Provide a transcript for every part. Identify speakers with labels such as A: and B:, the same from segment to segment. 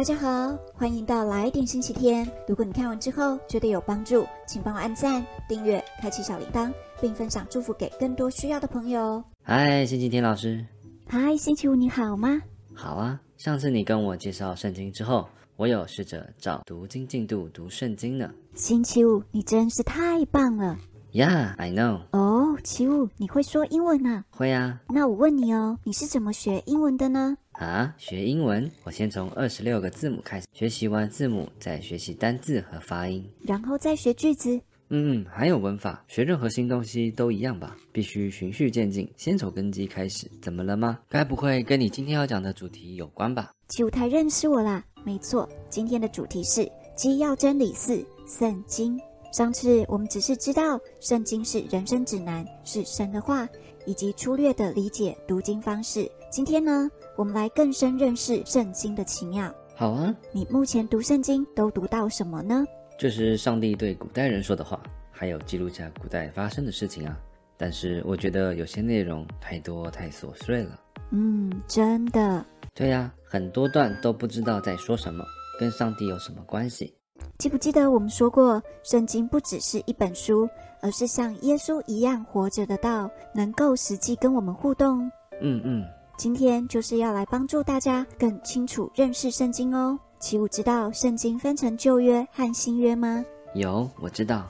A: 大家好，欢迎到来点星期天。如果你看完之后觉得有帮助，请帮我按赞、订阅、开启小铃铛，并分享祝福给更多需要的朋友。
B: 嗨，星期天老师，
A: 嗨，星期五你好吗？
B: 好啊。上次你跟我介绍圣经之后，我有试着找读经进度读圣经呢。
A: 星期五你真是太棒了。
B: Yeah, I know.
A: 哦，奇五，你会说英文啊？
B: 会啊。
A: 那我问你哦，你是怎么学英文的呢？
B: 啊，学英文，我先从二十六个字母开始，学习完字母，再学习单字和发音，
A: 然后再学句子。
B: 嗯，还有文法，学任何新东西都一样吧，必须循序渐进，先从根基开始。怎么了吗？该不会跟你今天要讲的主题有关吧？
A: 奇五太认识我啦。没错，今天的主题是基要真理四圣经。上次我们只是知道圣经是人生指南，是神的话，以及粗略的理解读经方式。今天呢，我们来更深认识圣经的奇妙。
B: 好啊，
A: 你目前读圣经都读到什么呢？
B: 这是上帝对古代人说的话，还有记录下古代发生的事情啊。但是我觉得有些内容太多太琐碎了。
A: 嗯，真的。
B: 对呀，很多段都不知道在说什么，跟上帝有什么关系？
A: 记不记得我们说过，圣经不只是一本书，而是像耶稣一样活着的道，能够实际跟我们互动。
B: 嗯嗯，
A: 今天就是要来帮助大家更清楚认识圣经哦。齐武知道圣经分成旧约和新约吗？
B: 有，我知道。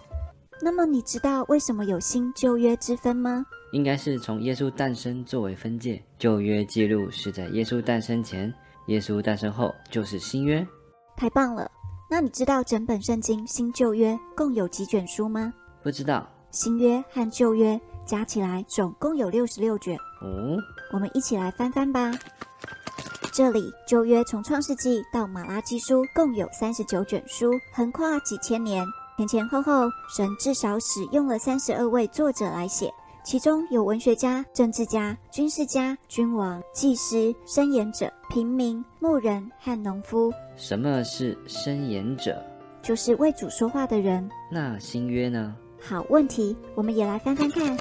A: 那么你知道为什么有新旧约之分吗？
B: 应该是从耶稣诞生作为分界，旧约记录是在耶稣诞生前，耶稣诞生后就是新约。
A: 太棒了！那你知道整本圣经新旧约共有几卷书吗？
B: 不知道。
A: 新约和旧约加起来总共有六十六卷。
B: 哦，
A: 我们一起来翻翻吧。这里旧约从创世纪到马拉基书共有三十九卷书，横跨几千年，前前后后，神至少使用了三十二位作者来写。其中有文学家、政治家、军事家、君王、祭司、申言者、平民、牧人和农夫。
B: 什么是申言者？
A: 就是为主说话的人。
B: 那新约呢？
A: 好问题，我们也来翻翻看。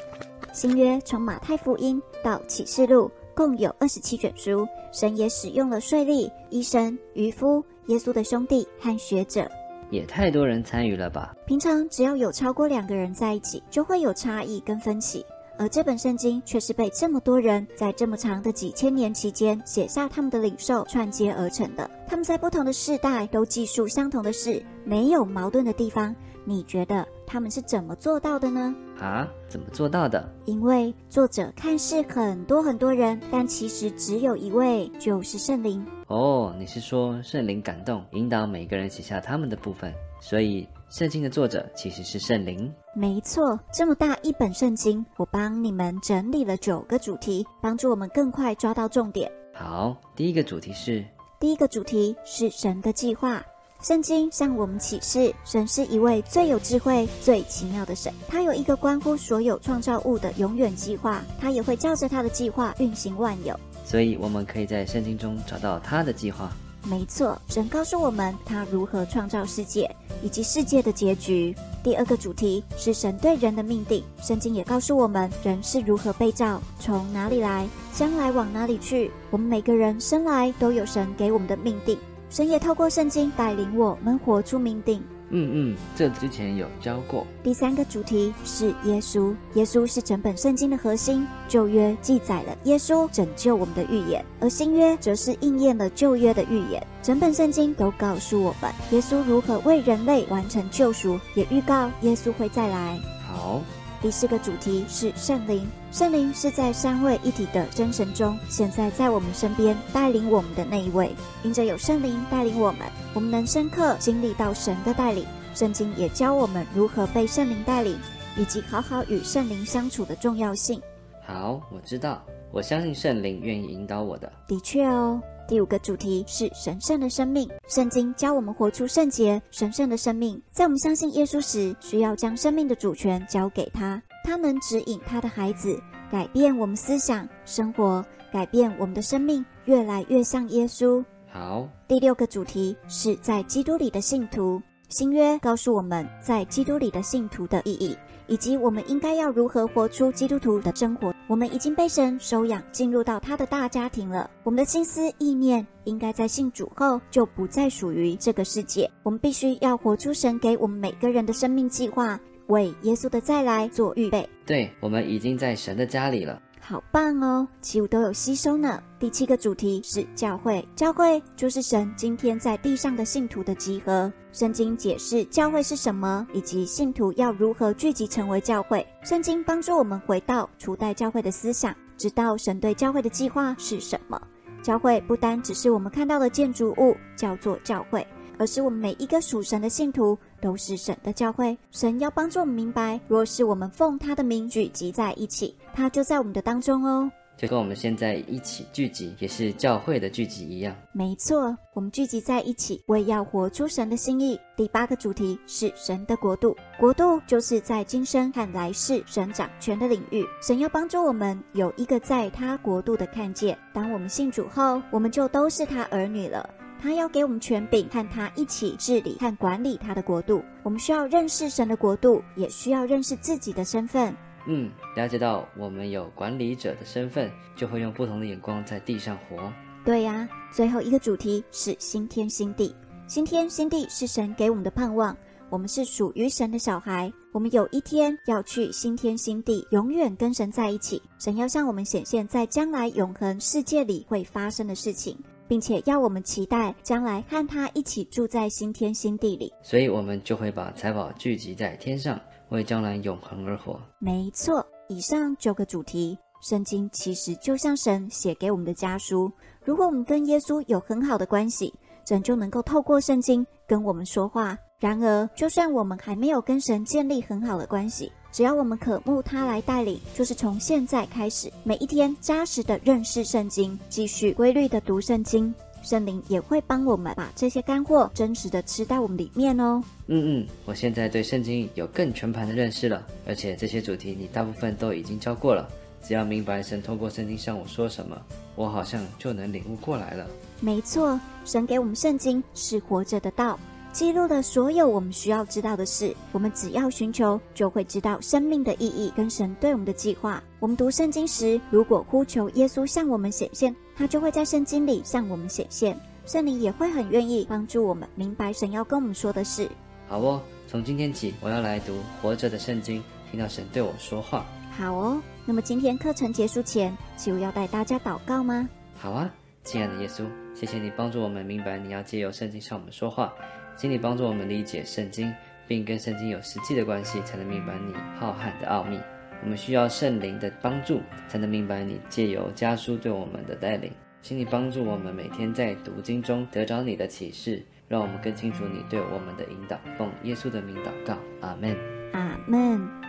A: 新约从马太福音到启示录，共有二十七卷书。神也使用了税吏、医生、渔夫、耶稣的兄弟和学者。
B: 也太多人参与了吧？
A: 平常只要有超过两个人在一起，就会有差异跟分歧。而这本圣经却是被这么多人在这么长的几千年期间写下他们的领受串接而成的。他们在不同的世代都记述相同的事，没有矛盾的地方。你觉得他们是怎么做到的呢？
B: 啊，怎么做到的？
A: 因为作者看似很多很多人，但其实只有一位，就是圣灵。
B: 哦，你是说圣灵感动，引导每个人写下他们的部分，所以圣经的作者其实是圣灵。
A: 没错，这么大一本圣经，我帮你们整理了九个主题，帮助我们更快抓到重点。
B: 好，第一个主题是，
A: 第一个主题是神的计划。圣经向我们启示，神是一位最有智慧、最奇妙的神。他有一个关乎所有创造物的永远计划，他也会照着他的计划运行万有。
B: 所以我们可以在圣经中找到他的计划。
A: 没错，神告诉我们他如何创造世界，以及世界的结局。第二个主题是神对人的命定，圣经也告诉我们人是如何被造，从哪里来，将来往哪里去。我们每个人生来都有神给我们的命定。神也透过圣经带领我们活出命定。
B: 嗯嗯，这之前有教过。
A: 第三个主题是耶稣，耶稣是整本圣经的核心。旧约记载了耶稣拯救我们的预言，而新约则是应验了旧约的预言。整本圣经都告诉我们耶稣如何为人类完成救赎，也预告耶稣会再来。
B: 好。
A: 第四个主题是圣灵，圣灵是在三位一体的真神中，现在在我们身边带领我们的那一位。因着有圣灵带领我们，我们能深刻经历到神的带领。圣经也教我们如何被圣灵带领，以及好好与圣灵相处的重要性。
B: 好，我知道，我相信圣灵愿意引导我的。
A: 的确哦。第五个主题是神圣的生命。圣经教我们活出圣洁、神圣的生命。在我们相信耶稣时，需要将生命的主权交给他，他能指引他的孩子，改变我们思想、生活，改变我们的生命，越来越像耶稣。
B: 好。
A: 第六个主题是在基督里的信徒。新约告诉我们在基督里的信徒的意义。以及我们应该要如何活出基督徒的生活。我们已经被神收养，进入到他的大家庭了。我们的心思意念应该在信主后就不再属于这个世界。我们必须要活出神给我们每个人的生命计划，为耶稣的再来做预备。
B: 对，我们已经在神的家里了。
A: 好棒哦！七五都有吸收呢。第七个主题是教会，教会就是神今天在地上的信徒的集合。圣经解释教会是什么，以及信徒要如何聚集成为教会。圣经帮助我们回到初代教会的思想，知道神对教会的计划是什么。教会不单只是我们看到的建筑物，叫做教会。而是我们每一个属神的信徒都是神的教会，神要帮助我们明白，若是我们奉他的名聚集在一起，他就在我们的当中哦。
B: 就跟我们现在一起聚集，也是教会的聚集一样。
A: 没错，我们聚集在一起，为要活出神的心意。第八个主题是神的国度，国度就是在今生和来世神掌权的领域。神要帮助我们有一个在他国度的看见。当我们信主后，我们就都是他儿女了。他要给我们权柄，和他一起治理和管理他的国度。我们需要认识神的国度，也需要认识自己的身份。
B: 嗯，了解到我们有管理者的身份，就会用不同的眼光在地上活。
A: 对呀，最后一个主题是新天新地。新天新地是神给我们的盼望。我们是属于神的小孩，我们有一天要去新天新地，永远跟神在一起。神要向我们显现在将来永恒世界里会发生的事情。并且要我们期待将来和他一起住在新天新地里，
B: 所以我们就会把财宝聚集在天上，为将来永恒而活。
A: 没错，以上九个主题，圣经其实就像神写给我们的家书。如果我们跟耶稣有很好的关系，神就能够透过圣经跟我们说话。然而，就算我们还没有跟神建立很好的关系，只要我们渴慕他来带领，就是从现在开始，每一天扎实的认识圣经，继续规律的读圣经，圣灵也会帮我们把这些干货真实的吃到我们里面哦。
B: 嗯嗯，我现在对圣经有更全盘的认识了，而且这些主题你大部分都已经教过了。只要明白神通过圣经向我说什么，我好像就能领悟过来了。
A: 没错，神给我们圣经是活着的道。记录了所有我们需要知道的事，我们只要寻求，就会知道生命的意义跟神对我们的计划。我们读圣经时，如果呼求耶稣向我们显现，他就会在圣经里向我们显现。圣灵也会很愿意帮助我们明白神要跟我们说的事。
B: 好哦，从今天起，我要来读活着的圣经，听到神对我说话。
A: 好哦，那么今天课程结束前，请我要带大家祷告吗？
B: 好啊，亲爱的耶稣，谢谢你帮助我们明白你要借由圣经向我们说话。请你帮助我们理解圣经，并跟圣经有实际的关系，才能明白你浩瀚的奥秘。我们需要圣灵的帮助，才能明白你借由家书对我们的带领。请你帮助我们每天在读经中得着你的启示，让我们更清楚你对我们的引导。奉耶稣的名祷告，阿门。
A: 阿门。